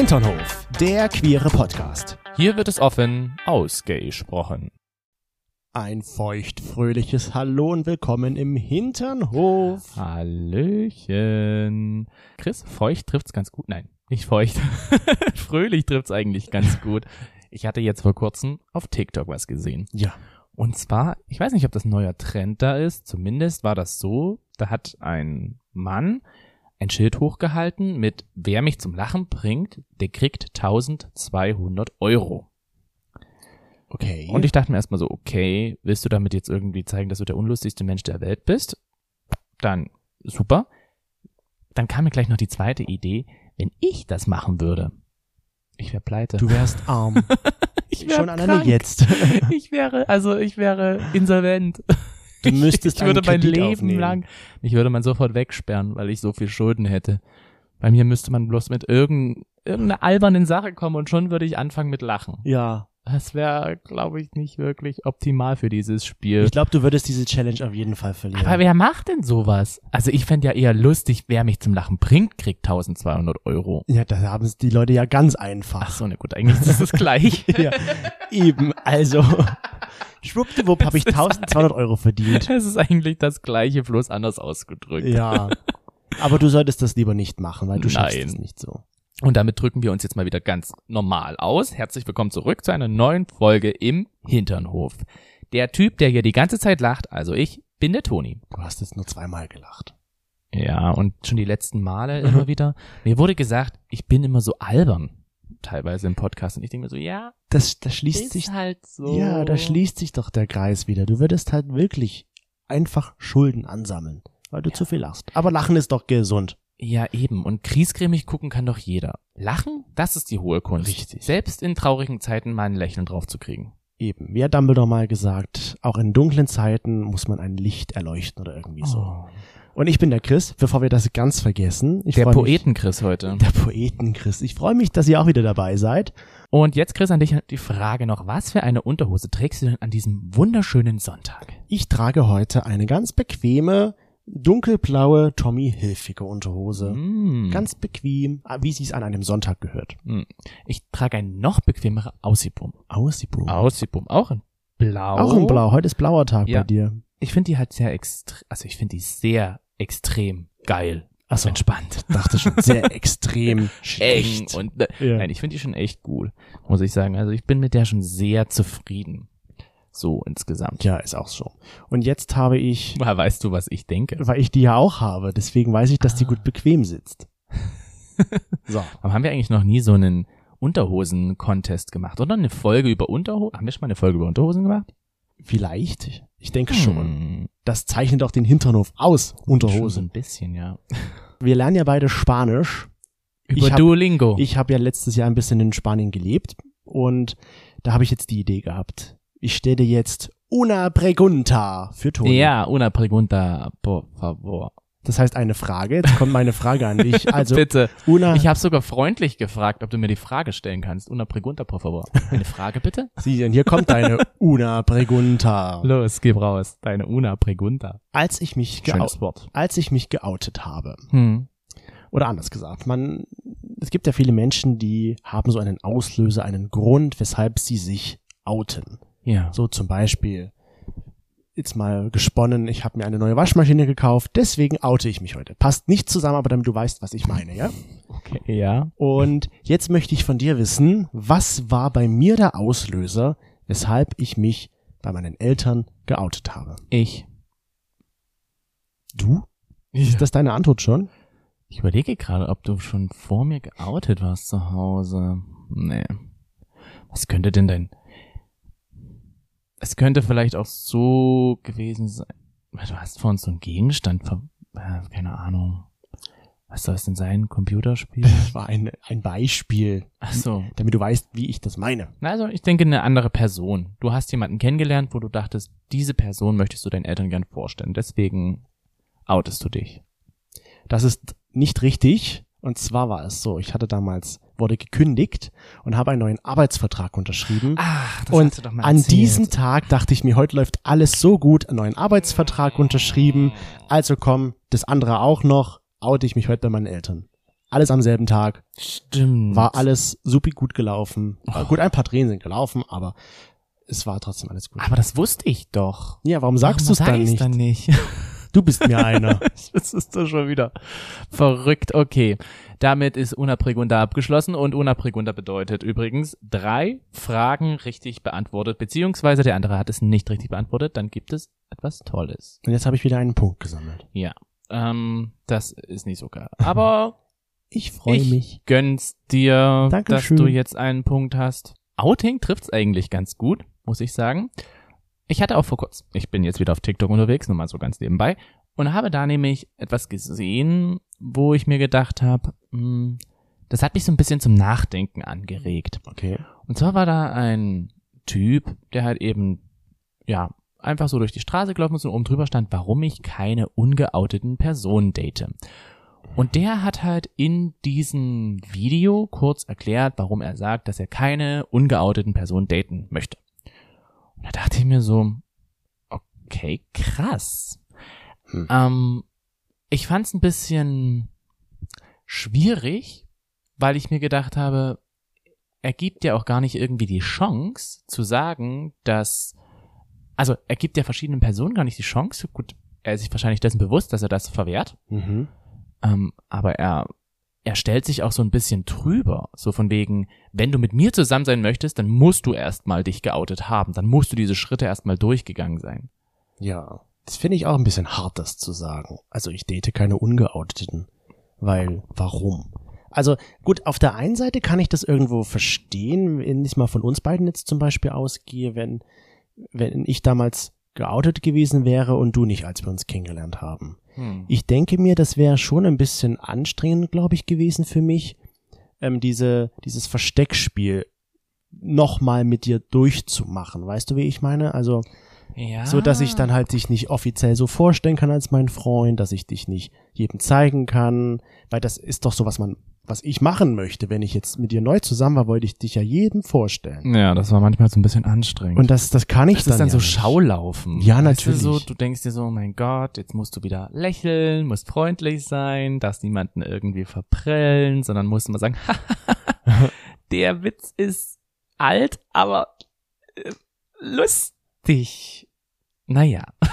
Hinternhof, der queere Podcast. Hier wird es offen ausgesprochen. Ein feucht-fröhliches Hallo und willkommen im Hinternhof. Hallöchen. Chris, feucht trifft's ganz gut. Nein, nicht feucht. Fröhlich trifft's eigentlich ganz gut. Ich hatte jetzt vor kurzem auf TikTok was gesehen. Ja. Und zwar, ich weiß nicht, ob das ein neuer Trend da ist. Zumindest war das so, da hat ein Mann ein Schild hochgehalten mit Wer mich zum Lachen bringt, der kriegt 1200 Euro. Okay. Und ich dachte mir erstmal so, okay, willst du damit jetzt irgendwie zeigen, dass du der unlustigste Mensch der Welt bist? Dann super. Dann kam mir gleich noch die zweite Idee, wenn ich das machen würde. Ich wäre pleite. du wärst arm. ich wär Schon alleine jetzt. Ich wäre, also ich wäre insolvent. Du müsstest ich, würde mein Leben aufnehmen. lang, mich würde man sofort wegsperren, weil ich so viel Schulden hätte. Bei mir müsste man bloß mit irgendein, irgendeiner albernen Sache kommen und schon würde ich anfangen mit Lachen. Ja. Das wäre, glaube ich, nicht wirklich optimal für dieses Spiel. Ich glaube, du würdest diese Challenge auf jeden Fall verlieren. Aber wer macht denn sowas? Also ich fände ja eher lustig, wer mich zum Lachen bringt, kriegt 1200 Euro. ja, da haben es die Leute ja ganz Ach einfach. so, na gut, eigentlich ist es das gleich. ja, eben. Also, schwuppdiwupp habe ich 1200 Euro verdient. Es ist eigentlich das gleiche, bloß anders ausgedrückt. Ja. Aber du solltest das lieber nicht machen, weil du schaffst Nein. es nicht so. Und damit drücken wir uns jetzt mal wieder ganz normal aus. Herzlich willkommen zurück zu einer neuen Folge im Hinternhof. Der Typ, der hier die ganze Zeit lacht, also ich, bin der Toni. Du hast jetzt nur zweimal gelacht. Ja, und schon die letzten Male immer wieder. Mir wurde gesagt, ich bin immer so albern, teilweise im Podcast. Und ich denke mir so, ja, Das, das schließt sich halt so. Ja, da schließt sich doch der Kreis wieder. Du würdest halt wirklich einfach Schulden ansammeln, weil du zu viel lachst. Aber Lachen ist doch gesund. Ja, eben. Und kriesgrämig gucken kann doch jeder. Lachen, das ist die hohe Kunst. Richtig. Selbst in traurigen Zeiten mal ein Lächeln drauf zu kriegen. Eben. Wie hat Dumbledore mal gesagt, auch in dunklen Zeiten muss man ein Licht erleuchten oder irgendwie so. Oh. Und ich bin der Chris, bevor wir das ganz vergessen. Der Poeten-Chris heute. Der Poeten Chris. Ich freue mich, dass ihr auch wieder dabei seid. Und jetzt, Chris, an dich die Frage noch. Was für eine Unterhose trägst du denn an diesem wunderschönen Sonntag? Ich trage heute eine ganz bequeme, dunkelblaue Tommy Hilfiger Unterhose. Mm. Ganz bequem, wie sie es an einem Sonntag gehört. Mm. Ich trage ein noch bequemere Aussipum. Aussipum. Aussipum, auch in blau. Auch in Blau. Heute ist blauer Tag Ja. bei dir. Ich finde die halt sehr extrem, also ich finde die sehr extrem geil. Achso, Entspannt. dachte schon sehr extrem schlecht. und, ne, Ja. nein, ich finde die schon echt gut, muss ich sagen. Also ich bin mit der schon sehr zufrieden. So insgesamt. Ja, ist auch so. Und jetzt habe ich, Woher weißt du, was ich denke? weil ich die ja auch habe, deswegen weiß ich, dass die Ah. gut bequem sitzt. so. Warum haben wir eigentlich noch nie so einen Unterhosen-Contest gemacht? Oder eine Folge über Unterhosen? Haben wir schon mal eine Folge über Unterhosen gemacht? Vielleicht. Ich denke schon. Hm, Das zeichnet auch den Hinternhof aus, Schon so Unterhose. ein bisschen, ja. Wir lernen ja beide Spanisch. Über hab- Duolingo. Ich habe ja letztes Jahr ein bisschen in Spanien gelebt und da habe ich jetzt die Idee gehabt. Ich stelle jetzt una pregunta für Toni. ja, una pregunta, por favor. Das heißt eine Frage. Jetzt kommt meine Frage an dich. Also Bitte. una Ich habe sogar freundlich gefragt, ob du mir die Frage stellen kannst. Una pregunta, por favor. Eine Frage bitte? Sieh, und hier kommt deine una pregunta. Los, gib raus. Deine una pregunta. Als ich mich geou Schönes Wort. als ich mich geoutet habe Hm. oder anders gesagt, man es gibt ja viele Menschen, die haben so einen Auslöser, einen Grund, weshalb sie sich outen. Ja. So zum Beispiel jetzt mal gesponnen, ich habe mir eine neue Waschmaschine gekauft, deswegen oute ich mich heute. Passt nicht zusammen, aber damit du weißt, was ich meine, ja? Okay, ja. Und jetzt möchte ich von dir wissen, was war bei mir der Auslöser, weshalb ich mich bei meinen Eltern geoutet habe? Ich. Du? Ist das deine Antwort schon? Ich überlege gerade, ob du schon vor mir geoutet warst zu Hause. Nee. Was könnte denn dein... Es könnte vielleicht auch so gewesen sein. Du hast vor uns so einen Gegenstand, ver äh, keine Ahnung. Was soll es denn sein? Computerspiel? Das war ein, ein Beispiel, Ach so. damit du weißt, wie ich das meine. Also ich denke eine andere Person. Du hast jemanden kennengelernt, wo du dachtest, diese Person möchtest du deinen Eltern gern vorstellen. Deswegen outest du dich. Das ist nicht richtig. Und zwar war es so, ich hatte damals, wurde gekündigt und habe einen neuen Arbeitsvertrag unterschrieben. Ach, und an diesem Tag dachte ich mir, heute läuft alles so gut, einen neuen Arbeitsvertrag unterschrieben. Also komm, das andere auch noch, oute ich mich heute bei meinen Eltern. alles am selben Tag, Stimmt. war alles supi gut gelaufen. Äh, Gut, ein paar Tränen sind gelaufen, aber es war trotzdem alles gut. Aber das wusste ich doch. Ja, warum sagst du es sag dann dann nicht? Du bist mir einer. Das ist doch schon wieder verrückt. Okay, damit ist Una Pregunda abgeschlossen und Una Pregunda bedeutet übrigens drei Fragen richtig beantwortet, beziehungsweise der andere hat es nicht richtig beantwortet, dann gibt es etwas Tolles. Und jetzt habe ich wieder einen Punkt gesammelt. Ja, ähm, das ist nicht so geil. Aber Ich freue ich mich. gönn's dir, Dankeschön. dass du jetzt einen Punkt hast. Outing trifft's eigentlich ganz gut, muss ich sagen. Ich hatte auch vor kurz, ich bin jetzt wieder auf TikTok unterwegs, nur mal so ganz nebenbei, und habe da nämlich etwas gesehen, wo ich mir gedacht habe, das hat mich so ein bisschen zum Nachdenken angeregt. Okay. Und zwar war da ein Typ, der halt eben, ja, einfach so durch die Straße gelaufen ist und oben drüber stand, warum ich keine ungeouteten Personen date. Und der hat halt in diesem Video kurz erklärt, warum er sagt, dass er keine ungeouteten Personen daten möchte. Und da dachte ich mir so, okay, krass. Hm. Ähm, ich fand es ein bisschen schwierig, weil ich mir gedacht habe, er gibt ja auch gar nicht irgendwie die Chance zu sagen, dass, also er gibt ja verschiedenen Personen gar nicht die Chance, gut, er ist sich wahrscheinlich dessen bewusst, dass er das verwehrt, Mhm. ähm, aber er, er stellt sich auch so ein bisschen drüber, so von wegen, wenn du mit mir zusammen sein möchtest, dann musst du erstmal dich geoutet haben, dann musst du diese Schritte erstmal durchgegangen sein. Ja. Das finde ich auch ein bisschen hart, das zu sagen. Also ich date keine Ungeouteten. Weil, warum? Also gut, auf der einen Seite kann ich das irgendwo verstehen, wenn ich mal von uns beiden jetzt zum Beispiel ausgehe, wenn, wenn ich damals geoutet gewesen wäre und du nicht, als wir uns kennengelernt haben. Hm. Ich denke mir, das wäre schon ein bisschen anstrengend, glaube ich, gewesen für mich, ähm, diese, dieses Versteckspiel nochmal mit dir durchzumachen. Weißt du, wie ich meine? Also, Ja. so dass ich dann halt dich nicht offiziell so vorstellen kann als mein Freund, dass ich dich nicht jedem zeigen kann, weil das ist doch so, was man, was ich machen möchte. Wenn ich jetzt mit dir neu zusammen war, wollte ich dich ja jedem vorstellen. Ja, das war manchmal so ein bisschen anstrengend. Und das, das kann ich das dann, ist dann ja so nicht. Schaulaufen. Ja, Weißt Du, natürlich. so, du denkst dir so, oh mein Gott, jetzt musst du wieder lächeln, musst freundlich sein, darfst niemanden irgendwie verprellen, sondern musst immer sagen, der Witz ist alt, aber äh, lustig. Naja,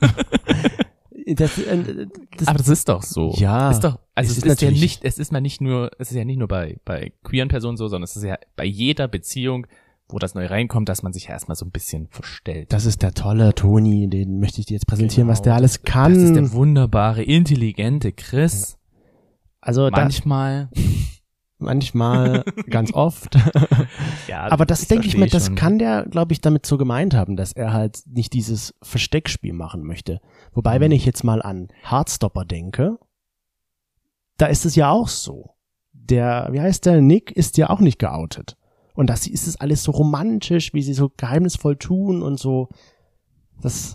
Das, äh, das, aber das ist doch so. Ja, ist doch, also es es ist ist, ja nicht, es ist mal nicht nur, es ist ja nicht nur bei, bei queeren Personen so, sondern es ist ja bei jeder Beziehung, wo das neu reinkommt, dass man sich ja erstmal so ein bisschen verstellt. das ist der tolle Toni, den möchte ich dir jetzt präsentieren, Genau. was der alles kann. Das ist der wunderbare, intelligente Chris. also da, Manchmal. ganz oft. Ja, Aber das denke ich mir, das schon. kann der, glaube ich, damit so gemeint haben, dass er halt nicht dieses Versteckspiel machen möchte. Wobei, wenn ich jetzt mal an Heartstopper denke, da ist es ja auch so. Der, wie heißt der, Nick ist ja auch nicht geoutet. Und das ist es alles so romantisch, wie sie so geheimnisvoll tun und so. Das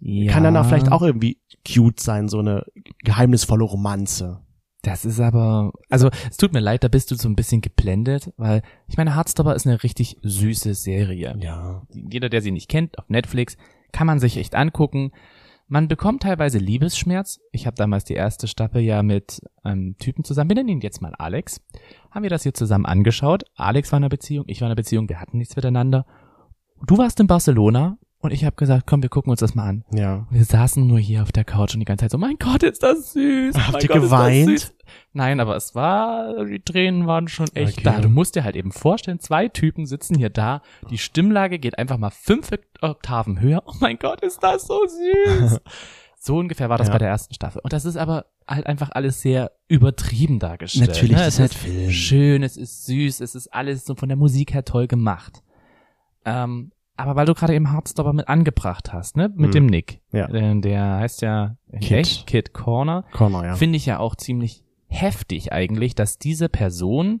ja, kann dann auch vielleicht auch irgendwie cute sein, so eine geheimnisvolle Romanze. Das ist aber, also es tut mir leid, da bist du so ein bisschen geblendet, weil ich meine, Heartstopper ist eine richtig süße Serie. Ja. Jeder, der sie nicht kennt, auf Netflix, kann man sich echt angucken. Man bekommt teilweise Liebesschmerz. Ich habe damals die erste Staffel ja mit einem Typen zusammen, wir nennen ihn jetzt mal Alex, haben wir das hier zusammen angeschaut. Alex war in einer Beziehung, ich war in einer Beziehung, wir hatten nichts miteinander. Du warst in Barcelona und ich habe gesagt, komm, wir gucken uns das mal an. Ja. Wir saßen nur hier auf der Couch und die ganze Zeit so, mein Gott, ist das süß. Habt ihr Gott, geweint? Nein, aber es war, die Tränen waren schon echt Okay. da. Du musst dir halt eben vorstellen, zwei Typen sitzen hier da, die Stimmlage geht einfach mal fünf Oktaven höher. Oh mein Gott, ist das so süß. so ungefähr war das Ja. bei der ersten Staffel. Und das ist aber halt einfach alles sehr übertrieben dargestellt. Natürlich, ne? das Es ist halt Film. schön, es ist süß, es ist alles so von der Musik her toll gemacht. Ähm, aber weil du gerade eben Heartstopper mit angebracht hast, ne, mit Hm. dem Nick, Ja. äh, der heißt ja Kid. echt Kid Corner, Connor, ja. finde ich ja auch ziemlich heftig eigentlich, dass diese Person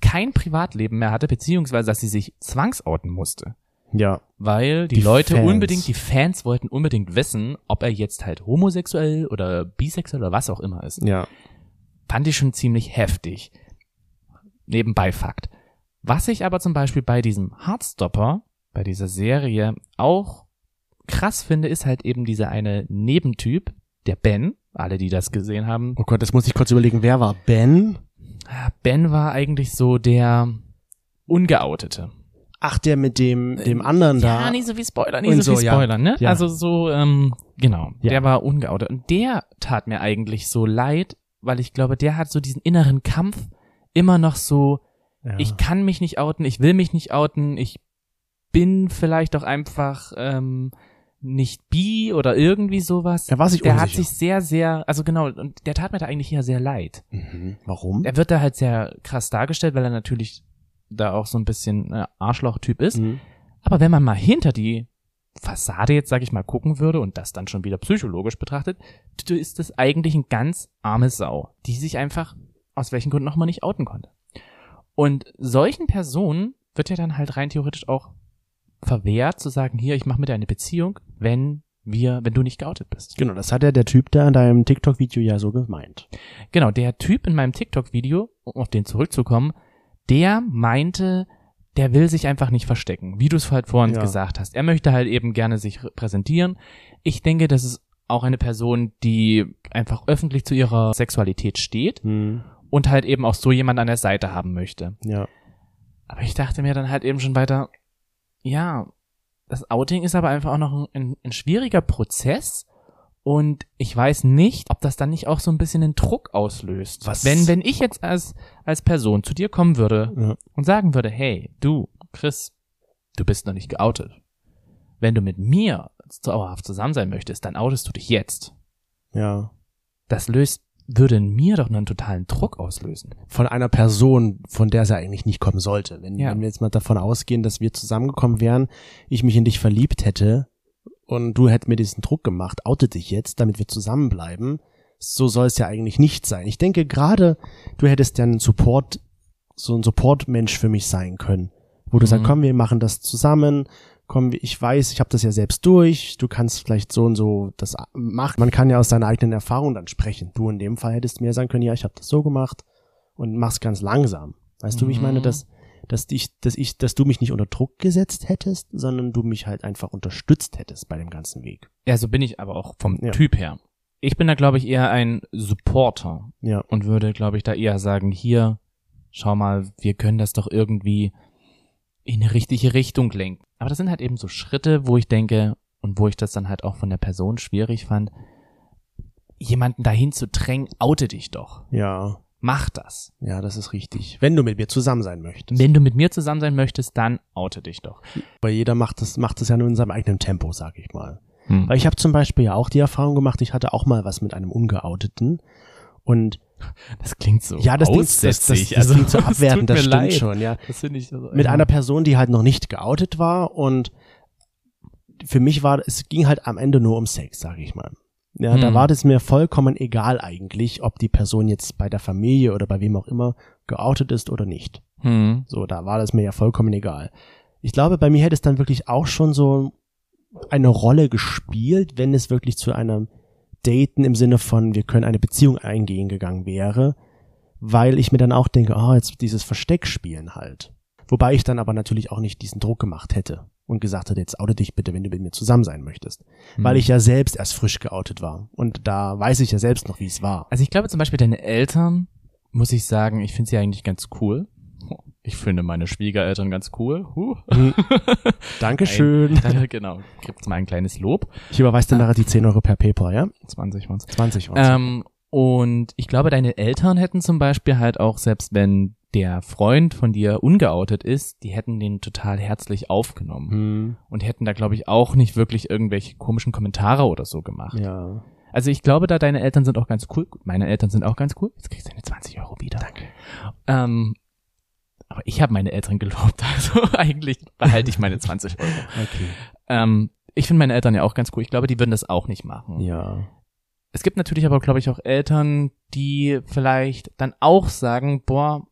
kein Privatleben mehr hatte, beziehungsweise dass sie sich zwangsouten musste. Ja. Weil die, Die Leute Fans. unbedingt, die Fans wollten unbedingt wissen, ob er jetzt halt homosexuell oder bisexuell oder was auch immer ist. Ja. Fand ich schon ziemlich heftig. Nebenbei Fakt. Was ich aber zum Beispiel bei diesem Heartstopper, bei dieser Serie auch krass finde, ist halt eben dieser eine Nebentyp, der Ben. Alle, die das gesehen haben. Oh Gott, das muss ich kurz überlegen. Wer war Ben? Ben war eigentlich so der Ungeoutete. Ach, der mit dem, dem anderen da. Ja, nicht so wie Spoiler, nicht so, so, wie ja. Spoiler, ne? Ja. Also so, ähm, genau, Ja. der war ungeoutet. Und der tat mir eigentlich so leid, weil ich glaube, der hat so diesen inneren Kampf immer noch so, Ja. ich kann mich nicht outen, ich will mich nicht outen, ich bin vielleicht auch einfach ähm, nicht bi oder irgendwie sowas. er war sich Der hat unsicher. sich sehr, sehr, also genau, und der tat mir da eigentlich hier sehr leid. mhm. Warum? Er wird da halt sehr krass dargestellt, weil er natürlich da auch so ein bisschen äh, Arschloch-Typ ist. Mhm. Aber wenn man mal hinter die Fassade jetzt, sag ich mal, gucken würde und das dann schon wieder psychologisch betrachtet, ist das eigentlich ein ganz arme Sau, die sich einfach aus welchen Gründen auch immer nicht outen konnte. Und solchen Personen wird ja dann halt rein theoretisch auch verwehrt zu sagen, hier, ich mache mit dir eine Beziehung, wenn wir, wenn du nicht geoutet bist. Genau, das hat ja der Typ da in deinem TikTok-Video ja so gemeint. Genau, der Typ in meinem TikTok-Video, um auf den zurückzukommen, der meinte, der will sich einfach nicht verstecken, wie du es halt vorhin Ja. gesagt hast. Er möchte halt eben gerne sich präsentieren. Ich denke, das ist auch eine Person, die einfach öffentlich zu ihrer Sexualität steht Mhm. und halt eben auch so jemand an der Seite haben möchte. Ja. Aber ich dachte mir dann halt eben schon weiter, ja, das Outing ist aber einfach auch noch ein, ein, schwieriger Prozess und ich weiß nicht, ob das dann nicht auch so ein bisschen einen Druck auslöst. Was- Wenn, wenn ich jetzt als, als Person zu dir kommen würde Ja. und sagen würde, hey, du, Chris, du bist noch nicht geoutet. Wenn du mit mir dauerhaft zusammen sein möchtest, dann outest du dich jetzt. ja. Das löst, würde in mir doch einen totalen Druck auslösen. Von einer Person, von der es ja eigentlich nicht kommen sollte. Wenn, Ja. wenn wir jetzt mal davon ausgehen, dass wir zusammengekommen wären, ich mich in dich verliebt hätte und du hättest mir diesen Druck gemacht, oute dich jetzt, damit wir zusammenbleiben. So soll es ja eigentlich nicht sein. Ich denke gerade, du hättest ja einen Support, so ein Support-Mensch für mich sein können. Wo du Mhm. sagst, komm, wir machen das zusammen. Komm, ich weiß, ich habe das ja selbst durch. Du kannst vielleicht so und so das machen. Man kann ja aus deiner eigenen Erfahrung dann sprechen. Du in dem Fall hättest mir sagen können, ja, ich habe das so gemacht und mach's ganz langsam. Weißt du, wie ich meine, Mhm. dass dass ich, dass ich, dass du mich nicht unter Druck gesetzt hättest, sondern du mich halt einfach unterstützt hättest bei dem ganzen Weg. Ja, so bin ich aber auch vom Ja. Typ her. Ich bin da, glaube ich, eher ein Supporter Ja. und würde, glaube ich, da eher sagen, hier, schau mal, wir können das doch irgendwie in eine richtige Richtung lenken. Aber das sind halt eben so Schritte, wo ich denke und wo ich das dann halt auch von der Person schwierig fand, jemanden dahin zu drängen, oute dich doch. Ja. Mach das. Ja, das ist richtig. Wenn du mit mir zusammen sein möchtest. Wenn du mit mir zusammen sein möchtest, dann oute dich doch. Weil jeder macht das, macht das ja nur in seinem eigenen Tempo, sag ich mal. Hm. Weil ich habe zum Beispiel ja auch die Erfahrung gemacht, ich hatte auch mal was mit einem Ungeouteten. Und Das klingt so ja, das, klingt, das, das, das. Also, klingt so abwertend, das stimmt leid. schon, ja. Das finde ich so, Mit ja. einer Person, die halt noch nicht geoutet war und für mich war, es ging halt am Ende nur um Sex, sag ich mal. Ja, da Hm. war das mir vollkommen egal eigentlich, ob die Person jetzt bei der Familie oder bei wem auch immer geoutet ist oder nicht. Hm. So, da war das mir ja vollkommen egal. Ich glaube, bei mir hätte es dann wirklich auch schon so eine Rolle gespielt, wenn es wirklich zu einem Daten im Sinne von, wir können eine Beziehung eingehen gegangen wäre, weil ich mir dann auch denke, ah, jetzt dieses Versteckspielen halt. Wobei ich dann aber natürlich auch nicht diesen Druck gemacht hätte und gesagt hätte, jetzt oute dich bitte, wenn du mit mir zusammen sein möchtest. Weil ich ja selbst erst frisch geoutet war. Und da weiß ich ja selbst noch, wie es war. Also ich glaube zum Beispiel deine Eltern, muss ich sagen, ich finde sie eigentlich ganz cool. Ich finde meine Schwiegereltern ganz cool. Huh. Dankeschön. Ein, genau, gibt's mal ein kleines Lob. Ich überweise dir nachher die 10 Euro per PayPal, ja? 20 waren's. 20 Euro. Ähm, und ich glaube, deine Eltern hätten zum Beispiel halt auch, selbst wenn der Freund von dir ungeoutet ist, die hätten den total herzlich aufgenommen. Hm, Und hätten da, glaube ich, auch nicht wirklich irgendwelche komischen Kommentare oder so gemacht. ja. Also ich glaube, da deine Eltern sind auch ganz cool. Meine Eltern sind auch ganz cool. Jetzt kriegst du deine 20 Euro wieder. Danke. Ähm, aber ich habe meine Eltern gelobt. Also eigentlich behalte ich meine 20 Euro. Okay. Ähm, ich finde meine Eltern ja auch ganz cool. Ich glaube, die würden das auch nicht machen. Ja. Es gibt natürlich aber, glaube ich, auch Eltern, die vielleicht dann auch sagen, boah,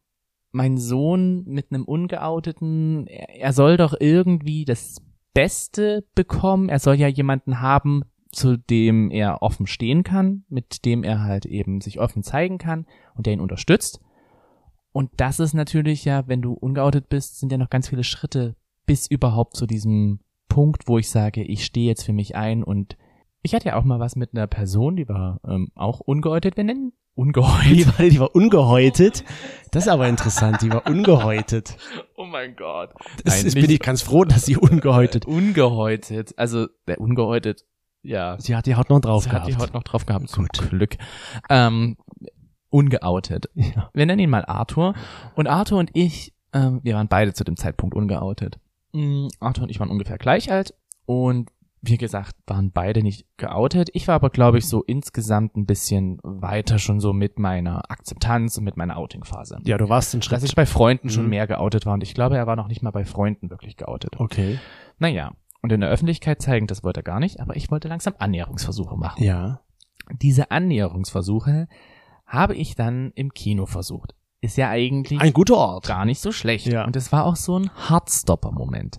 mein Sohn mit einem Ungeouteten, er, er soll doch irgendwie das Beste bekommen. Er soll ja jemanden haben, zu dem er offen stehen kann, mit dem er halt eben sich offen zeigen kann und der ihn unterstützt. Und das ist natürlich ja, wenn du ungeoutet bist, sind ja noch ganz viele Schritte bis überhaupt zu diesem Punkt, wo ich sage, ich stehe jetzt für mich ein und ich hatte ja auch mal was mit einer Person, die war ähm, auch ungeoutet. Wir nennen ungeheutet. Die war, die war ungehäutet. Das ist aber interessant, die war ungehäutet. Oh mein Gott. Das Nein, ist, bin ich ganz froh, dass sie ungehäutet. ungehäutet. Also, der ungehäutet, ja. Sie hat die Haut noch drauf Sie gehabt. hat die Haut noch drauf gehabt, zum Gut. Glück. Ähm, ungeoutet. Ja. Wir nennen ihn mal Arthur. Und Arthur und ich, ähm, wir waren beide zu dem Zeitpunkt ungeoutet. Mm, Arthur und ich waren ungefähr gleich alt und wie gesagt, waren beide nicht geoutet. Ich war aber, glaube ich, so insgesamt ein bisschen weiter schon so mit meiner Akzeptanz und mit meiner Outing-Phase. ja, du warst ein Schritt. Dass ich bei Freunden schon Mhm. mehr geoutet war und ich glaube, er war noch nicht mal bei Freunden wirklich geoutet. okay. Naja, und in der Öffentlichkeit zeigen, das wollte er gar nicht, aber ich wollte langsam Annäherungsversuche machen. Ja. Diese Annäherungsversuche habe ich dann im Kino versucht. Ist ja eigentlich Ein guter Ort. gar nicht so schlecht. Ja. Und es war auch so ein Heartstopper-Moment.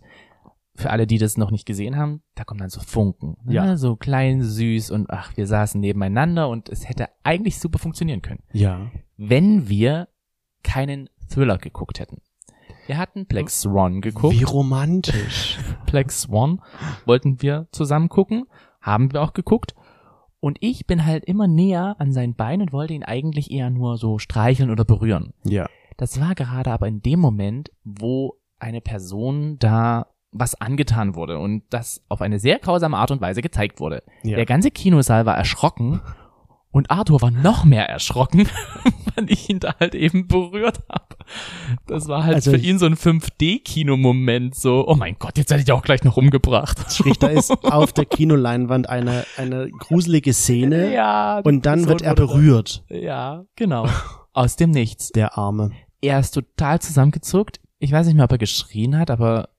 Für alle, die das noch nicht gesehen haben, da kommen dann so Funken. Ne? Ja. So klein, süß und ach, wir saßen nebeneinander und es hätte eigentlich super funktionieren können, Ja. wenn wir keinen Thriller geguckt hätten. Wir hatten Black Swan geguckt. Wie romantisch. Black Swan wollten wir zusammen gucken, haben wir auch geguckt. Und ich bin halt immer näher an sein Bein und wollte ihn eigentlich eher nur so streicheln oder berühren. ja. Das war gerade aber in dem Moment, wo eine Person da was angetan wurde und das auf eine sehr grausame Art und Weise gezeigt wurde. Ja. Der ganze Kinosaal war erschrocken und Arthur war noch mehr erschrocken, weil ich ihn da halt eben berührt habe. Das war halt Also für ihn so ein 5D-Kinomoment, so, oh mein Gott, jetzt hätte ich auch gleich noch umgebracht. Sprich, da ist auf der Kinoleinwand eine, eine gruselige Szene Ja. und dann wird er berührt, Ja, genau. Aus dem Nichts. der Arme. Er ist total zusammengezuckt. Ich weiß nicht mehr, ob er geschrien hat, aber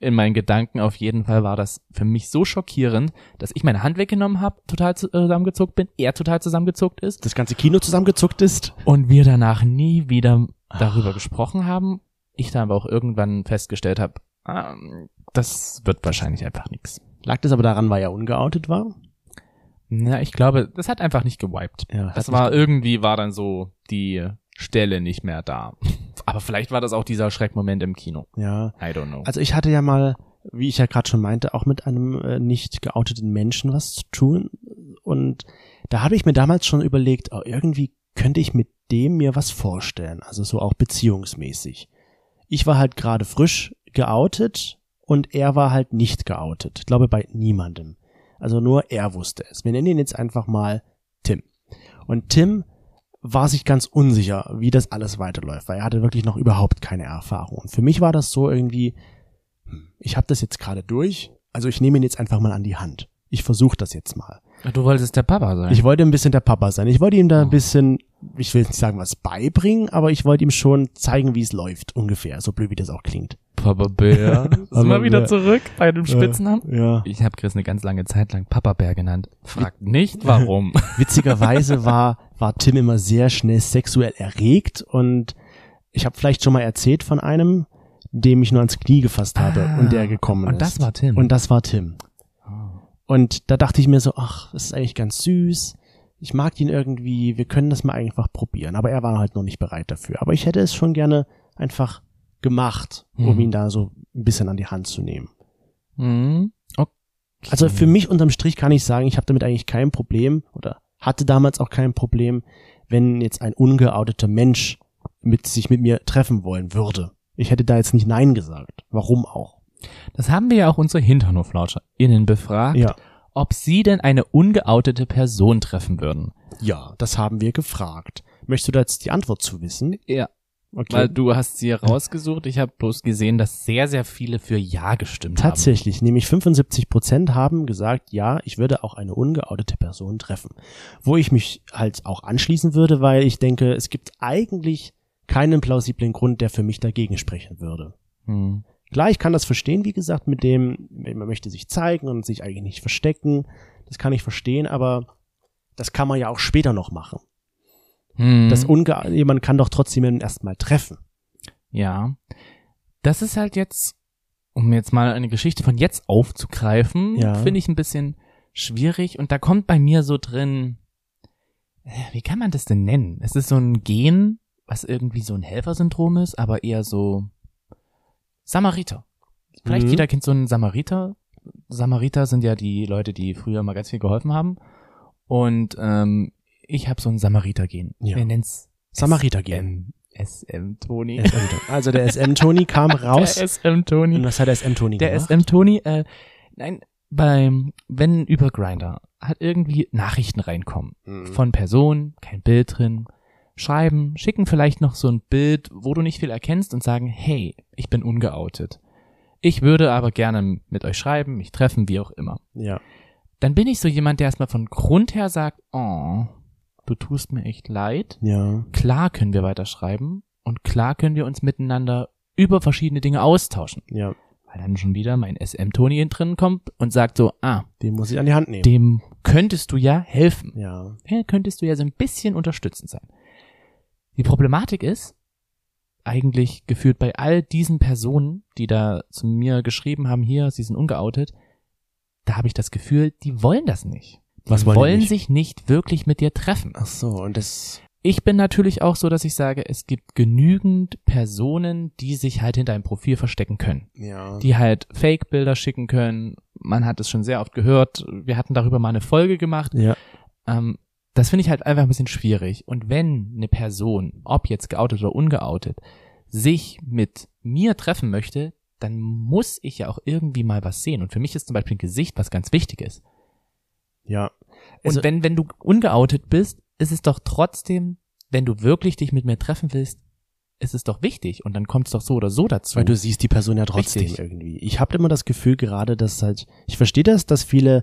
in meinen Gedanken auf jeden Fall war das für mich so schockierend, dass ich meine Hand weggenommen habe, total zu- zusammengezuckt bin, er total zusammengezuckt ist Das ganze Kino zusammengezuckt ist. und wir danach nie wieder darüber gesprochen haben. Ich dann aber auch irgendwann festgestellt habe, ähm, das wird wahrscheinlich einfach nichts. Lag das aber daran, weil er ungeoutet war? Na, ich glaube, das hat einfach nicht gewiped. Ja, Das war irgendwie war dann so die Stelle nicht mehr da. Aber vielleicht war das auch dieser Schreckmoment im Kino. Ja. I don't know. Also ich hatte ja mal, wie ich ja gerade schon meinte, auch mit einem äh, nicht geouteten Menschen was zu tun. Und da habe ich mir damals schon überlegt, oh, irgendwie könnte ich mit dem mir was vorstellen. Also so auch beziehungsmäßig. Ich war halt gerade frisch geoutet und er war halt nicht geoutet. Ich glaube bei niemandem. Also nur er wusste es. Wir nennen ihn jetzt einfach mal Tim. Und Tim war sich ganz unsicher, wie das alles weiterläuft, weil er hatte wirklich noch überhaupt keine Erfahrung. Und für mich war das so irgendwie, hm, ich habe das jetzt gerade durch, also ich nehme ihn jetzt einfach mal an die Hand. Ich versuche das jetzt mal. Du wolltest der Papa sein. Ich wollte ein bisschen der Papa sein. Ich wollte ihm da ein bisschen, ich will jetzt nicht sagen, was beibringen, aber ich wollte ihm schon zeigen, wie es läuft, ungefähr, so blöd wie das auch klingt. Papa Bär. Sind wir wieder zurück bei dem Spitznamen? Ja. Ich habe Chris eine ganz lange Zeit lang Papa Bär genannt. Fragt nicht warum. Witzigerweise war, war Tim immer sehr schnell sexuell erregt und ich habe vielleicht schon mal erzählt von einem, dem ich nur ans Knie gefasst habe Ah, und der gekommen und ist. das war Tim. Und das war Tim. Oh. Und da dachte ich mir so, ach, das ist eigentlich ganz süß. Ich mag ihn irgendwie, wir können das mal einfach probieren. Aber er war halt noch nicht bereit dafür. Aber ich hätte es schon gerne einfach gemacht, um Mhm. ihn da so ein bisschen an die Hand zu nehmen. Hm. Okay. Also für mich unterm Strich kann ich sagen, ich habe damit eigentlich kein Problem oder hatte damals auch kein Problem, wenn jetzt ein ungeouteter Mensch mit sich mit mir treffen wollen würde. Ich hätte da jetzt nicht Nein gesagt. Warum auch? Das haben wir ja auch unsere HinternhoflauscherInnen befragt, Ja. ob sie denn eine ungeoutete Person treffen würden. Ja, das haben wir gefragt. Möchtest du da jetzt die Antwort zu wissen? Ja. Okay. Weil du hast sie rausgesucht. Ich habe bloß gesehen, dass sehr, sehr viele für Ja gestimmt Tatsächlich, nämlich 75 Prozent haben gesagt, ja, ich würde auch eine ungeoutete Person treffen. Wo ich mich halt auch anschließen würde, weil ich denke, es gibt eigentlich keinen plausiblen Grund, der für mich dagegen sprechen würde. haben. Hm. Klar, ich kann das verstehen, wie gesagt, mit dem, man möchte sich zeigen und sich eigentlich nicht verstecken. Das kann ich verstehen, aber das kann man ja auch später noch machen. Hm. Das unge jemand kann doch trotzdem jemanden erstmal treffen. Ja. Das ist halt jetzt, um jetzt mal eine Geschichte von jetzt aufzugreifen, Ja. finde ich ein bisschen schwierig. Und da kommt bei mir so drin, äh, wie kann man das denn nennen? Es ist so ein Gen, was irgendwie so ein Helfersyndrom ist, aber eher so Samariter. Vielleicht Mhm. jeder kennt so einen Samariter. Samariter sind ja die Leute, die früher mal ganz viel geholfen haben. Und ähm, ich habe so ein Samariter-Gen. Ja. Wir nennen's Samariter-Gen. SM Toni. SM. Also der SM-Toni kam raus. Der SM Toni. Und was hat der SM-Toni Der gemacht? SM Toni, äh, nein, beim, wenn über Grinder hat irgendwie Nachrichten reinkommen Mhm. von Personen, kein Bild drin, schreiben, schicken vielleicht noch so ein Bild, wo du nicht viel erkennst und sagen, hey, ich bin ungeoutet. Ich würde aber gerne mit euch schreiben, mich treffen, wie auch immer. Ja. Dann bin ich so jemand, der erstmal von Grund her sagt, oh, du tust mir echt leid. Ja. Klar können wir weiterschreiben und klar können wir uns miteinander über verschiedene Dinge austauschen. Ja. Weil dann schon wieder mein SM-Toni drin kommt und sagt so, ah, Den muss ich an die Hand nehmen. dem könntest du ja helfen. ja. Ja, könntest du ja so ein bisschen unterstützend sein. Die Problematik ist, eigentlich gefühlt bei all diesen Personen, die da zu mir geschrieben haben, hier, sie sind ungeoutet, da habe ich das Gefühl, die wollen das nicht. Die Was wollen wollen sich nicht wirklich mit dir treffen. Ach so, und das, Ich bin natürlich auch so, dass ich sage, es gibt genügend Personen, die sich halt hinter einem Profil verstecken können. ja. Die halt Fake-Bilder schicken können. Man hat es schon sehr oft gehört. Wir hatten darüber mal eine Folge gemacht. ja. Ähm, das finde ich halt einfach ein bisschen schwierig. Und wenn eine Person, ob jetzt geoutet oder ungeoutet, sich mit mir treffen möchte, dann muss ich ja auch irgendwie mal was sehen. Und für mich ist zum Beispiel ein Gesicht was ganz Wichtiges. Ja. Und Also- wenn, wenn du ungeoutet bist, ist es doch trotzdem, wenn du wirklich dich mit mir treffen willst, ist es doch wichtig. Und dann kommt es doch so oder so dazu. Weil du siehst die Person ja trotzdem Richtig. irgendwie. Ich habe immer das Gefühl gerade, dass halt, ich verstehe das, dass viele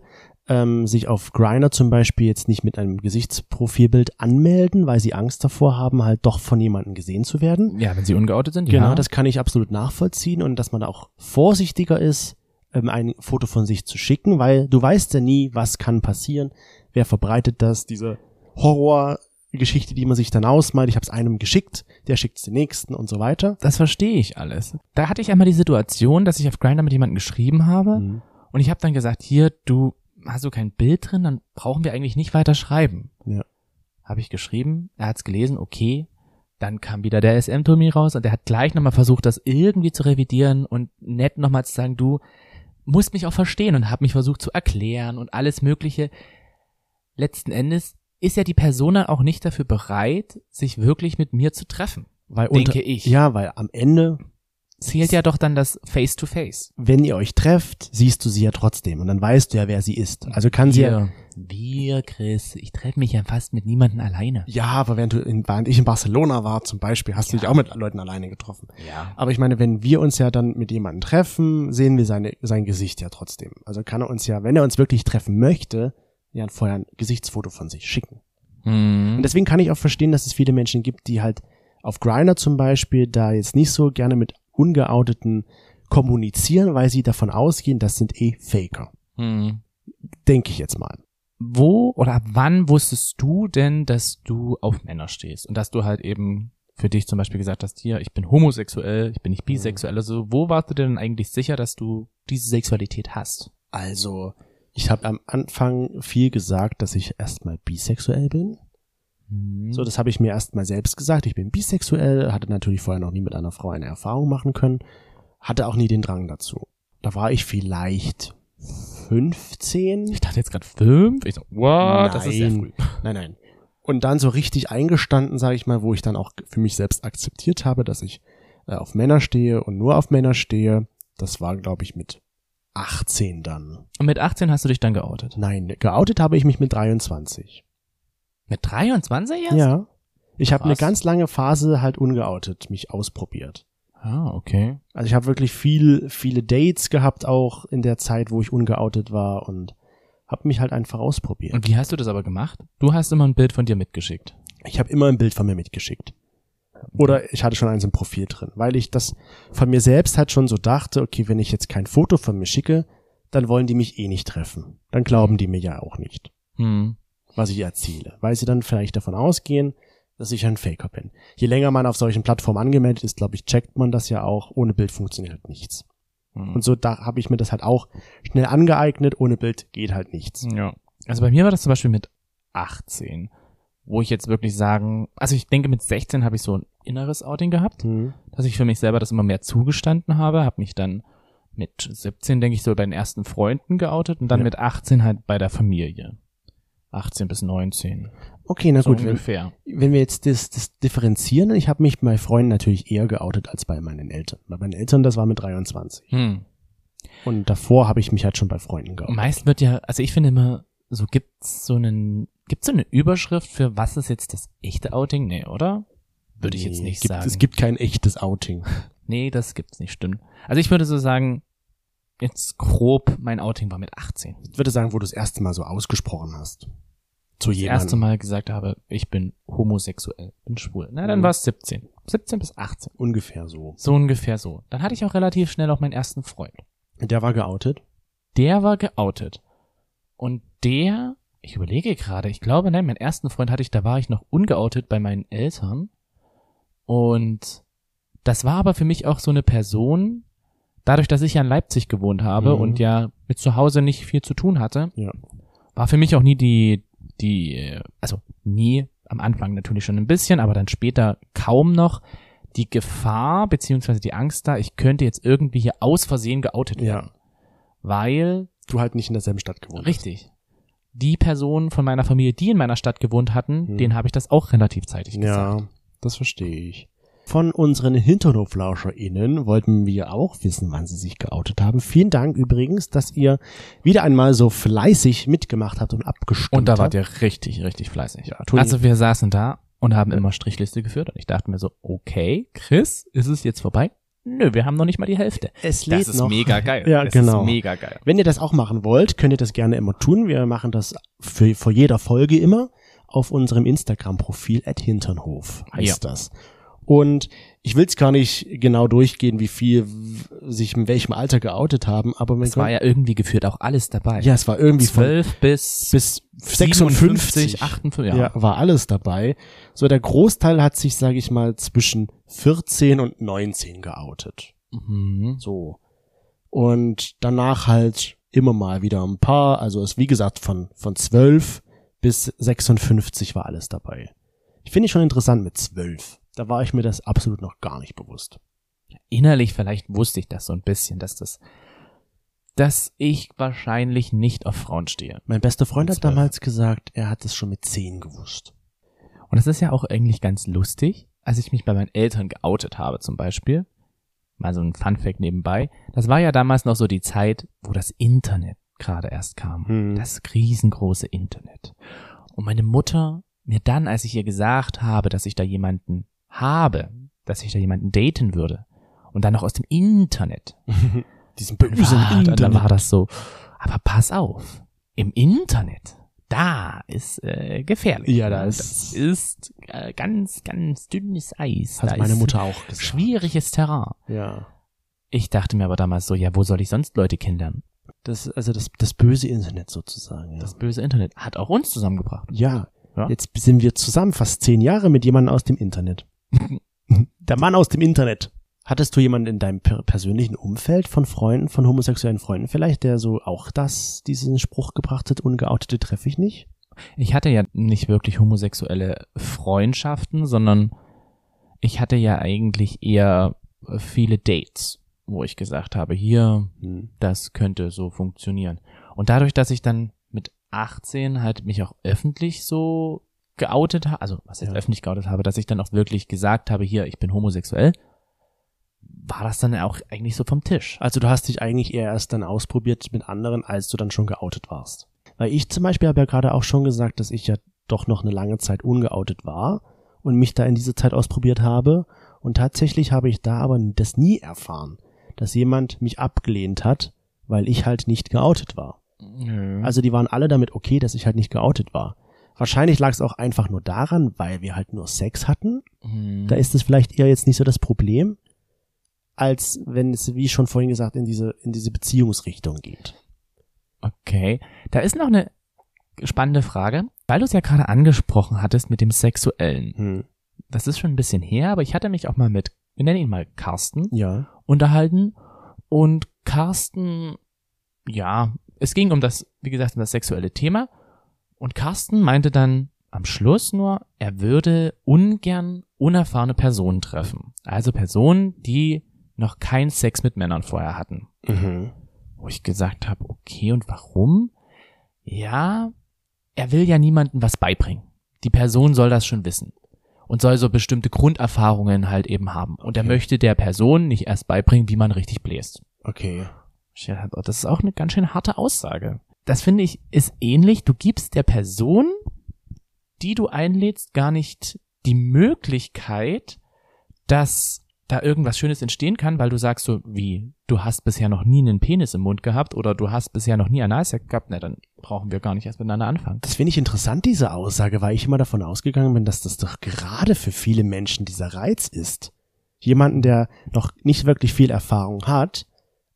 ähm, sich auf Grindr zum Beispiel jetzt nicht mit einem Gesichtsprofilbild anmelden, weil sie Angst davor haben, halt doch von jemandem gesehen zu werden. ja, wenn sie ungeoutet sind, Genau, ja. das kann ich absolut nachvollziehen und dass man auch vorsichtiger ist, ähm, ein Foto von sich zu schicken, weil du weißt ja nie, was kann passieren, wer verbreitet das, diese Horrorgeschichte, die man sich dann ausmalt. Ich habe es einem geschickt, der schickt es den nächsten und so weiter. das verstehe ich alles. Da hatte ich einmal die Situation, dass ich auf Grindr mit jemandem geschrieben habe Mhm. und ich habe dann gesagt, hier, du hast du kein Bild drin, dann brauchen wir eigentlich nicht weiter schreiben. Ja. Habe ich geschrieben, er hat's gelesen, okay. Dann kam wieder der SM-Tommy raus und der hat gleich nochmal versucht, das irgendwie zu revidieren und nett nochmal zu sagen, du musst mich auch verstehen und hat mich versucht zu erklären und alles Mögliche. Letzten Endes ist ja die Person dann auch nicht dafür bereit, sich wirklich mit mir zu treffen. Weil Denke ich. Ja, weil am Ende, Zählt ja doch dann das Face-to-Face. wenn ihr euch trefft, siehst du sie ja trotzdem und dann weißt du ja, wer sie ist. Also kann sie ja, Wir, Chris, ich treffe mich ja fast mit niemandem alleine. ja, aber während du in, während ich in Barcelona war zum Beispiel, hast du dich auch mit Leuten alleine getroffen. Ja. Aber ich meine, wenn wir uns ja dann mit jemandem treffen, sehen wir seine, sein Gesicht ja trotzdem. Also kann er uns ja, wenn er uns wirklich treffen möchte, ja vorher ein Gesichtsfoto von sich schicken. Hm. Und deswegen kann ich auch verstehen, dass es viele Menschen gibt, die halt auf Grindr zum Beispiel da jetzt nicht so gerne mit Ungeouteten kommunizieren, weil sie davon ausgehen, das sind eh Faker. Hm. Denke ich jetzt mal. Wo oder ab wann wusstest du denn, dass du auf Männer stehst und dass du halt eben für dich zum Beispiel gesagt hast, hier, ich bin homosexuell, ich bin nicht bisexuell. Also wo warst du denn eigentlich sicher, dass du diese Sexualität hast? Also, ich habe am Anfang viel gesagt, dass ich erstmal bisexuell bin. So, das habe ich mir erstmal selbst gesagt. Ich bin bisexuell, hatte natürlich vorher noch nie mit einer Frau eine Erfahrung machen können, hatte auch nie den Drang dazu. Da war ich vielleicht 15. ich dachte jetzt gerade fünf. Ich so, what? Das ist sehr Nein. früh. Nein, nein. Und dann so richtig eingestanden, sage ich mal, wo ich dann auch für mich selbst akzeptiert habe, dass ich äh, auf Männer stehe und nur auf Männer stehe. Das war, glaube ich, mit 18 dann. Und mit 18 hast du dich dann geoutet. Nein, geoutet habe ich mich mit 23. Mit 23 erst? Ja. Ich habe eine ganz lange Phase halt ungeoutet mich ausprobiert. Ah, okay. Also ich habe wirklich viel, viele Dates gehabt auch in der Zeit, wo ich ungeoutet war und habe mich halt einfach ausprobiert. Und wie hast du das aber gemacht? Du hast immer ein Bild von dir mitgeschickt. Ich habe immer ein Bild von mir mitgeschickt. Oder ich hatte schon eins im Profil drin, weil ich das von mir selbst halt schon so dachte, okay, wenn ich jetzt kein Foto von mir schicke, dann wollen die mich eh nicht treffen. Dann glauben die mir ja auch nicht, Hm. Was ich erzähle, weil sie dann vielleicht davon ausgehen, dass ich ein Faker bin. Je länger man auf solchen Plattformen angemeldet ist, glaube ich, checkt man das ja auch. Ohne Bild funktioniert halt nichts. Hm. Und so da habe ich mir das halt auch schnell angeeignet. Ohne Bild geht halt nichts. Ja. Also bei mir war das zum Beispiel mit 18, wo ich jetzt wirklich sagen, also ich denke mit 16 habe ich so ein inneres Outing gehabt, Hm. dass ich für mich selber das immer mehr zugestanden habe, habe mich dann mit 17, denke ich, so bei den ersten Freunden geoutet und dann Ja. mit 18 halt bei der Familie. 18 bis 19. Okay, na so gut, wenn, ungefähr. wenn wir jetzt das, das differenzieren, ich habe mich bei Freunden natürlich eher geoutet als bei meinen Eltern. Bei meinen Eltern, das war mit 23. Hm. Und davor habe ich mich halt schon bei Freunden geoutet. Meist wird ja, also ich finde immer, so gibt's so einen, gibt's so eine Überschrift für was ist jetzt das echte Outing? Nee, oder? Würde ich jetzt Nee, nicht gibt, sagen. Es gibt kein echtes Outing. nee, das gibt's nicht, stimmt. Also ich würde so sagen, jetzt grob, mein Outing war mit 18. Ich würde sagen, wo du das erste Mal so ausgesprochen hast. Zu Das jemandem. erste Mal gesagt habe, ich bin homosexuell, bin schwul. Na, dann Mhm. war es 17. 17 bis 18. Ungefähr so. So ungefähr so. Dann hatte ich auch relativ schnell auch meinen ersten Freund. Der war geoutet. Der war geoutet. Und der, ich überlege gerade, ich glaube, nein, meinen ersten Freund hatte ich, da war ich noch ungeoutet bei meinen Eltern. Und das war aber für mich auch so eine Person, dadurch, dass ich ja in Leipzig gewohnt habe Mhm. und ja mit zu Hause nicht viel zu tun hatte, Ja. war für mich auch nie die, die, also nie, am Anfang natürlich schon ein bisschen, aber dann später kaum noch die Gefahr beziehungsweise die Angst da, ich könnte jetzt irgendwie hier aus Versehen geoutet werden. Ja. Weil, Du halt nicht in derselben Stadt gewohnt hast. richtig, die Personen von meiner Familie, die in meiner Stadt gewohnt hatten, Hm. denen habe ich das auch relativ zeitig gesagt. Ja, das verstehe ich. Von unseren HinternhoflauscherInnen wollten wir auch wissen, wann sie sich geoutet haben. Vielen Dank übrigens, dass ihr wieder einmal so fleißig mitgemacht habt und abgestimmt Und da wart habt. ihr richtig, richtig fleißig. Ja, also wir saßen da und haben immer Strichliste geführt und ich dachte mir so, okay, Chris, ist es jetzt vorbei? Nö, wir haben noch nicht mal die Hälfte. Es lädt Das ist noch. mega geil. Ja, das genau. ist mega geil. Wenn ihr das auch machen wollt, könnt ihr das gerne immer tun. Wir machen das für, vor jeder Folge immer auf unserem Instagram-Profil at Hinternhof heißt das. Und ich will es gar nicht genau durchgehen, wie viel sich in welchem Alter geoutet haben, aber man Es war ja irgendwie geführt auch alles dabei. ja, es war irgendwie von 12 bis, bis 56, 58, ja. ja. war alles dabei. So der Großteil hat sich, sage ich mal, zwischen 14 und 19 geoutet. Mhm. So. Und danach halt immer mal wieder ein paar, also es wie gesagt von von 12 bis 56 war alles dabei. Ich finde schon interessant mit 12. Da war ich mir das absolut noch gar nicht bewusst. Innerlich vielleicht wusste ich das so ein bisschen, dass das, dass ich wahrscheinlich nicht auf Frauen stehe. Mein bester Freund hat 12. damals gesagt, er hat es schon mit 10 gewusst. Und das ist ja auch eigentlich ganz lustig, als ich mich bei meinen Eltern geoutet habe zum Beispiel. Mal so ein Funfact nebenbei. Das war ja damals noch so die Zeit, wo das Internet gerade erst kam. Hm. Das riesengroße Internet. Und meine Mutter mir dann, als ich ihr gesagt habe, dass ich da jemanden habe, dass ich da jemanden daten würde, und dann noch aus dem Internet, Diesen bösen war, Internet. dann war das so, aber pass auf, im Internet, da ist äh, gefährlich. Ja, da das ist- ist äh, ganz, ganz dünnes Eis. hat da meine Mutter auch gesagt. Schwieriges Terrain. Ja. Ich dachte mir aber damals so, ja, wo soll ich sonst Leute kennenlernen? Das, also das, das böse Internet sozusagen. Ja. Das böse Internet hat auch uns zusammengebracht. ja. Ja. Jetzt sind wir zusammen fast zehn Jahre mit jemandem aus dem Internet. Der Mann aus dem Internet. Hattest du jemanden in deinem per persönlichen Umfeld von Freunden, von homosexuellen Freunden vielleicht, der so auch das, diesen Spruch gebracht hat, ungeoutete treffe ich nicht? Ich hatte ja nicht wirklich homosexuelle Freundschaften, sondern ich hatte ja eigentlich eher viele Dates, wo ich gesagt habe, hier, Hm. das könnte so funktionieren. Und dadurch, dass ich dann mit 18 halt mich auch öffentlich so geoutet habe, also was jetzt Ja. öffentlich geoutet habe, dass ich dann auch wirklich gesagt habe, hier, ich bin homosexuell, war das dann auch eigentlich so vom Tisch. Also du hast dich eigentlich eher erst dann ausprobiert mit anderen, als du dann schon geoutet warst. Weil ich zum Beispiel habe ja gerade auch schon gesagt, dass ich ja doch noch eine lange Zeit ungeoutet war und mich da in dieser Zeit ausprobiert habe. Und tatsächlich habe ich da aber das nie erfahren, dass jemand mich abgelehnt hat, weil ich halt nicht geoutet war. Nö. Also die waren alle damit okay, dass ich halt nicht geoutet war. Wahrscheinlich lag es auch einfach nur daran, weil wir halt nur Sex hatten. Mhm. Da ist es vielleicht eher jetzt nicht so das Problem, als wenn es, wie schon vorhin gesagt, in diese, in diese Beziehungsrichtung geht. Okay. Da ist noch eine spannende Frage, weil du es ja gerade angesprochen hattest mit dem Sexuellen. Hm. Das ist schon ein bisschen her, aber ich hatte mich auch mal mit, wir nennen ihn mal Carsten, Ja. unterhalten. Und Carsten, ja, es ging um das, wie gesagt, um das sexuelle Thema. Und Carsten meinte dann am Schluss nur, er würde ungern unerfahrene Personen treffen. Also Personen, die noch keinen Sex mit Männern vorher hatten. Mhm. Wo ich gesagt habe, okay, und warum? Ja, er will ja niemandem was beibringen. die Person soll das schon wissen und soll so bestimmte Grunderfahrungen halt eben haben. Und er Okay. möchte der Person nicht erst beibringen, wie man richtig bläst. Okay. Ja, Das ist auch eine ganz schön harte Aussage. Das finde ich ist ähnlich. Du gibst der Person, die du einlädst, gar nicht die Möglichkeit, dass da irgendwas Schönes entstehen kann, weil du sagst so, wie, du hast bisher noch nie einen Penis im Mund gehabt oder du hast bisher noch nie Analsex gehabt, na, dann brauchen wir gar nicht erst miteinander anfangen. Das finde ich interessant, diese Aussage, weil ich immer davon ausgegangen bin, dass das doch gerade für viele Menschen dieser Reiz ist. Jemanden, der noch nicht wirklich viel Erfahrung hat,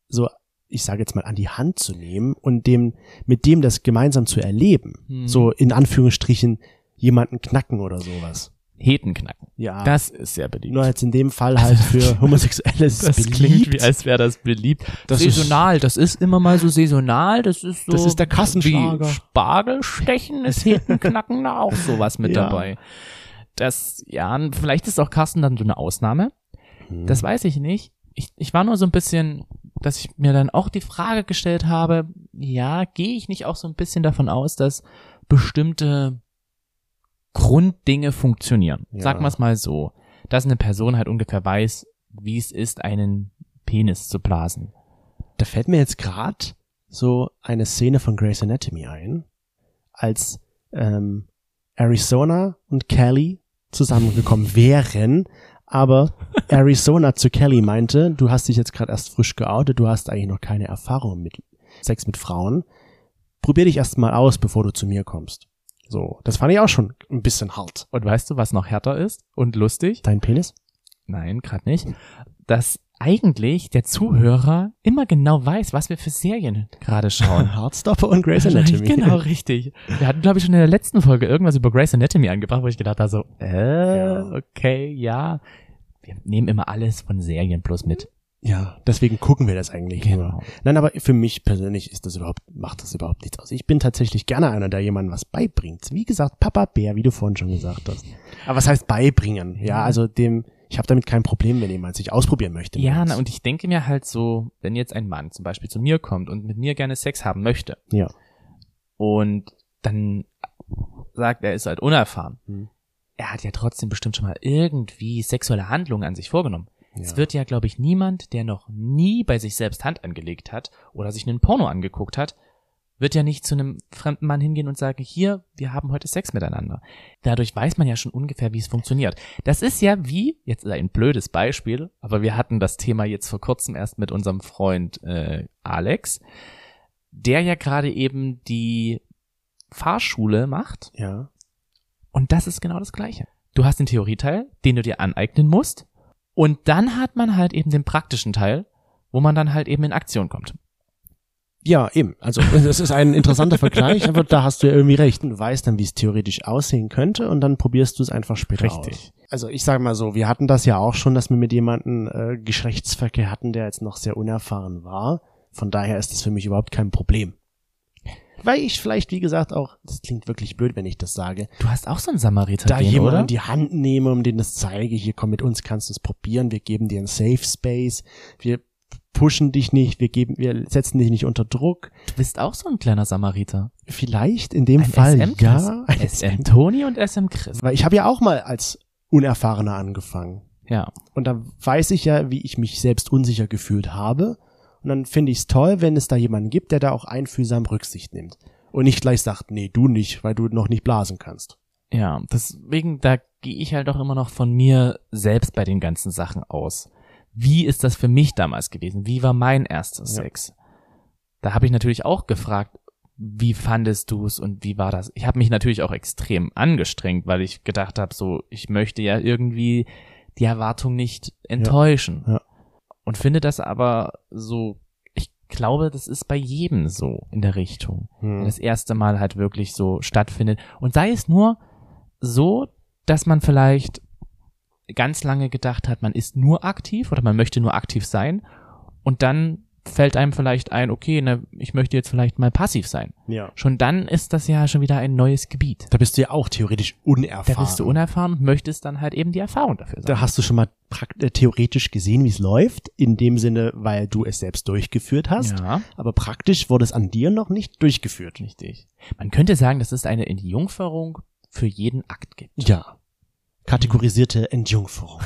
so, ich sage jetzt mal, an die Hand zu nehmen und dem, mit dem das gemeinsam zu erleben. Hm. So in Anführungsstrichen jemanden knacken oder sowas. Heten knacken. Ja. Das ist sehr beliebt. nur jetzt in dem Fall halt für Homosexuelle ist Das beliebt. klingt wie, als wäre das beliebt. Das saisonal, das ist immer mal so saisonal, das ist so. Das ist der Kassenschlager. Wie Spargelstechen ist Hetenknacken da auch sowas mit Ja. dabei. Das, ja, vielleicht ist auch Carsten dann so eine Ausnahme. Hm. Das weiß ich nicht. Ich, ich war nur so ein bisschen, dass ich mir dann auch die Frage gestellt habe, ja, gehe ich nicht auch so ein bisschen davon aus, dass bestimmte Grunddinge funktionieren. Ja. Sagen wir es mal so, dass eine Person halt ungefähr weiß, wie es ist, einen Penis zu blasen. Da fällt mir jetzt gerade so eine Szene von Grey's Anatomy ein, als ähm, Arizona und Kelly zusammengekommen wären, aber Arizona zu Kelly meinte, du hast dich jetzt gerade erst frisch geoutet, du hast eigentlich noch keine Erfahrung mit Sex mit Frauen. Probier dich erst mal aus, bevor du zu mir kommst. So, das fand ich auch schon ein bisschen hart. Und weißt du, was noch härter ist und lustig? Dein Penis? Nein, gerade nicht. Dass eigentlich der Zuhörer immer genau weiß, was wir für Serien gerade schauen. Heartstopper und Grey's Anatomy. Genau, richtig. Wir hatten, glaube ich, schon in der letzten Folge irgendwas über Grey's Anatomy angebracht, wo ich gedacht habe, so, äh, okay, ja. Wir nehmen immer alles von Serien plus mit. Ja, deswegen gucken wir das eigentlich Genau. nur. Nein, aber für mich persönlich ist das überhaupt, macht das überhaupt nichts aus. Ich bin tatsächlich gerne einer, der jemandem was beibringt. Wie gesagt, Papa Bär, wie du vorhin schon gesagt hast. Aber was heißt beibringen? Ja. also dem, ich habe damit kein Problem, wenn jemand sich ausprobieren möchte. Ja, na, und ich denke mir halt so, wenn jetzt ein Mann zum Beispiel zu mir kommt und mit mir gerne Sex haben möchte ja. und dann sagt, er ist halt unerfahren, Hm. er hat ja trotzdem bestimmt schon mal irgendwie sexuelle Handlungen an sich vorgenommen. Es Ja. wird ja, glaube ich, niemand, der noch nie bei sich selbst Hand angelegt hat oder sich einen Porno angeguckt hat, wird ja nicht zu einem fremden Mann hingehen und sagen, hier, wir haben heute Sex miteinander. Dadurch weiß man ja schon ungefähr, wie es funktioniert. Das ist ja wie, jetzt ein blödes Beispiel, aber wir hatten das Thema jetzt vor kurzem erst mit unserem Freund äh, Alex, der ja gerade eben die Fahrschule macht Ja. und das ist genau das Gleiche. Du hast den Theorieteil, den du dir aneignen musst. Und dann hat man halt eben den praktischen Teil, wo man dann halt eben in Aktion kommt. Ja, eben. Also das ist ein interessanter Vergleich, aber da hast du ja irgendwie recht. Du weißt dann, wie es theoretisch aussehen könnte und dann probierst du es einfach später Richtig. aus. Also ich sage mal so, wir hatten das ja auch schon, dass wir mit jemandem äh, Geschlechtsverkehr hatten, der jetzt noch sehr unerfahren war. Von daher ist das für mich überhaupt kein Problem. Weil ich vielleicht, wie gesagt, auch, das klingt wirklich blöd, wenn ich das sage, Du hast auch so einen Samariter da gehen, jemand oder? in die Hand nehme, um den das zeige, hier komm mit uns, kannst du es probieren, wir geben dir einen Safe Space, wir pushen dich nicht, wir geben, wir setzen dich nicht unter Druck. du bist auch so ein kleiner Samariter. Vielleicht in dem Ein Fall SM Chris. ja. Ein SM Toni und SM Chris. Weil ich habe ja auch mal als Unerfahrener angefangen. Ja. Und da weiß ich ja, wie ich mich selbst unsicher gefühlt habe. Und dann finde ich es toll, wenn es da jemanden gibt, der da auch einfühlsam Rücksicht nimmt. Und nicht gleich sagt, nee, du nicht, weil du noch nicht blasen kannst. Ja, deswegen, da gehe ich halt auch immer noch von mir selbst bei den ganzen Sachen aus. Wie ist das für mich damals gewesen? Wie war mein erster Ja. Sex? Da habe ich natürlich auch gefragt, wie fandest du es und wie war das? Ich habe mich natürlich auch extrem angestrengt, weil ich gedacht habe, so, ich möchte ja irgendwie die Erwartung nicht enttäuschen. Ja. Und finde das aber so, ich glaube, das ist bei jedem so in der Richtung wenn Hm. das erste Mal halt wirklich so stattfindet. Und sei es nur so, dass man vielleicht ganz lange gedacht hat, man ist nur aktiv oder man möchte nur aktiv sein und dann fällt einem vielleicht ein, okay, ne, ich möchte jetzt vielleicht mal passiv sein. Ja. Schon dann ist das ja schon wieder ein neues Gebiet. Da bist du ja auch theoretisch unerfahren. Da bist du unerfahren und möchtest dann halt eben die Erfahrung dafür Da sein. hast du schon mal äh, theoretisch gesehen, wie es läuft, in dem Sinne, weil du es selbst durchgeführt hast. Ja, Aber praktisch wurde es an dir noch nicht durchgeführt. richtig. Man könnte sagen, das ist eine Entjungferung für jeden Akt gibt. Ja. Kategorisierte Entjungferung.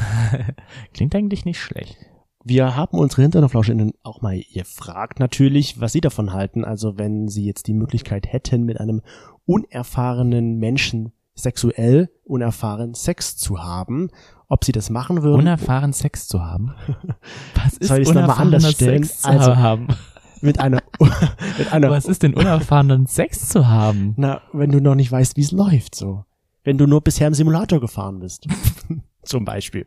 Klingt eigentlich nicht schlecht. Wir haben unsere Hinternoflauscherinnen auch mal gefragt, natürlich, was sie davon halten. Also wenn sie jetzt die Möglichkeit hätten, mit einem unerfahrenen Menschen sexuell unerfahren Sex zu haben, ob sie das machen würden. Unerfahren Sex zu haben? Was ist Soll ich es nochmal anders stellen? Sex zu Also- haben? mit einer, mit einer, Was ist denn unerfahrenen Sex zu haben? na, wenn du noch nicht weißt, wie es läuft, so. Wenn du nur bisher im Simulator gefahren bist. Zum Beispiel.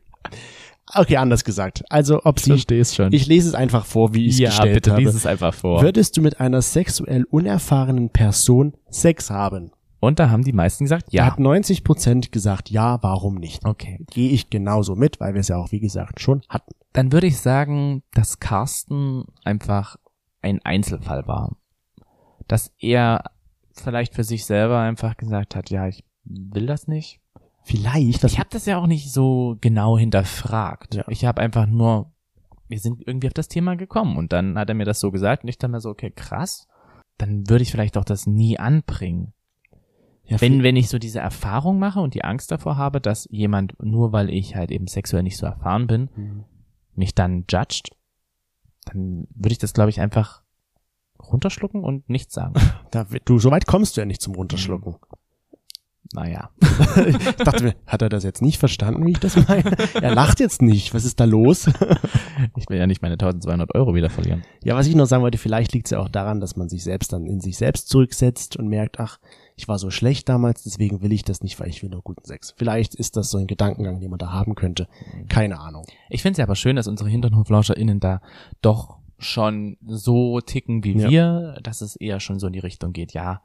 Okay, anders gesagt. Also, ob sie, versteh's schon. ich lese es einfach vor, wie ich es ja, gestellt bitte habe. lies es einfach vor. Würdest du mit einer sexuell unerfahrenen Person Sex haben? Und da haben die meisten gesagt, Da ja. hat 90 Prozent gesagt, ja, warum nicht? Okay. Gehe ich genauso mit, weil wir es ja auch, wie gesagt, schon hatten. Dann würde ich sagen, dass Carsten einfach ein Einzelfall war. Dass er vielleicht für sich selber einfach gesagt hat, ja, ich will das nicht. Vielleicht, Ich habe das ja auch nicht so genau hinterfragt. Ja. Ich habe einfach nur, wir sind irgendwie auf das Thema gekommen und dann hat er mir das so gesagt und ich dachte mir so, okay, krass. Dann würde ich vielleicht auch das nie anbringen. ja, Wenn, wenn ich so diese Erfahrung mache und die Angst davor habe, dass jemand, nur weil ich halt eben sexuell nicht so erfahren bin, Mhm. mich dann judged, dann würde ich das, glaube ich, einfach runterschlucken und nichts sagen. da, du, so weit kommst du ja nicht zum Runterschlucken. Naja. ich dachte mir, hat er das jetzt nicht verstanden, wie ich das meine? er lacht jetzt nicht. Was ist da los? Ich will ja nicht meine 1200 Euro wieder verlieren. ja, was ich noch sagen wollte, vielleicht liegt es ja auch daran, dass man sich selbst dann in sich selbst zurücksetzt und merkt, ach, ich war so schlecht damals, deswegen will ich das nicht, weil ich will nur guten Sex. Vielleicht ist das so ein Gedankengang, den man da haben könnte. Keine Ahnung. Ich finde es ja aber schön, dass unsere HinternhoflauscherInnen da doch schon so ticken wie Ja. wir, dass es eher schon so in die Richtung geht, ja,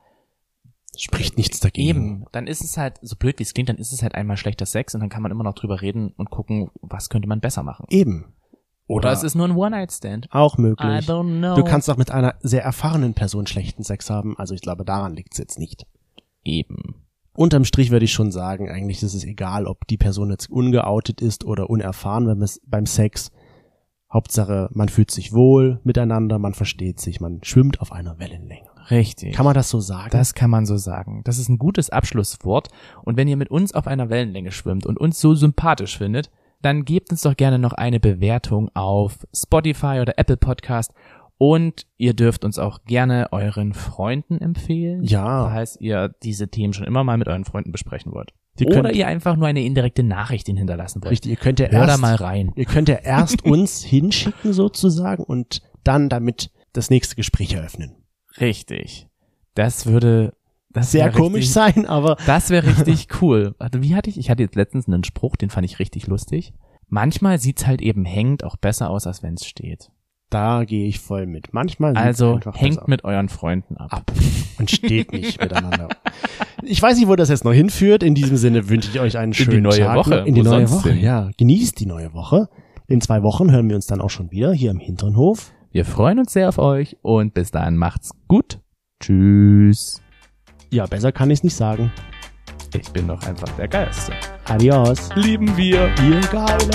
Spricht nichts dagegen. Eben, dann ist es halt, so blöd wie es klingt, dann ist es halt einmal schlechter Sex und dann kann man immer noch drüber reden und gucken, was könnte man besser machen. Eben. Oder es ist nur ein One-Night-Stand. auch I möglich. don't know. Du kannst auch mit einer sehr erfahrenen Person schlechten Sex haben. Also ich glaube, daran liegt es jetzt nicht. Eben. Unterm Strich würde ich schon sagen, eigentlich ist es egal, ob die Person jetzt ungeoutet ist oder unerfahren beim Sex. Hauptsache, man fühlt sich wohl miteinander, man versteht sich, man schwimmt auf einer Wellenlänge. Richtig. Kann man das so sagen? das kann man so sagen. Das ist ein gutes Abschlusswort. Und wenn ihr mit uns auf einer Wellenlänge schwimmt und uns so sympathisch findet, dann gebt uns doch gerne noch eine Bewertung auf Spotify oder Apple Podcast. Und ihr dürft uns auch gerne euren Freunden empfehlen. Ja. Falls ihr diese Themen schon immer mal mit euren Freunden besprechen wollt. Ihr Oder könnt- ihr einfach nur eine indirekte Nachricht ihnen hinterlassen wollt. Richtig, ihr könnt ja erst, mal rein. ihr könnt ja erst uns hinschicken sozusagen und dann damit das nächste Gespräch eröffnen. Richtig. Das würde das Sehr komisch richtig, sein, aber Das wäre richtig cool. Also wie hatte ich? Ich hatte jetzt letztens einen Spruch, den fand ich richtig lustig. Manchmal sieht's halt eben hängend auch besser aus, als wenn's steht. da gehe ich voll mit. Manchmal Also hängt mit euren Freunden ab. ab und steht nicht miteinander. Ich weiß nicht, wo das jetzt noch hinführt. In diesem Sinne wünsche ich euch einen die schönen neue Tag. Woche. In die Wo neue Woche, hin? ja. Genießt die neue Woche. In zwei Wochen hören wir uns dann auch schon wieder hier im Hinternhof. Wir freuen uns sehr auf euch und bis dahin macht's gut. Tschüss. Ja, besser kann ich es nicht sagen. Ich bin doch einfach der Geilste. Adios. Lieben wir. Ihr Geilen.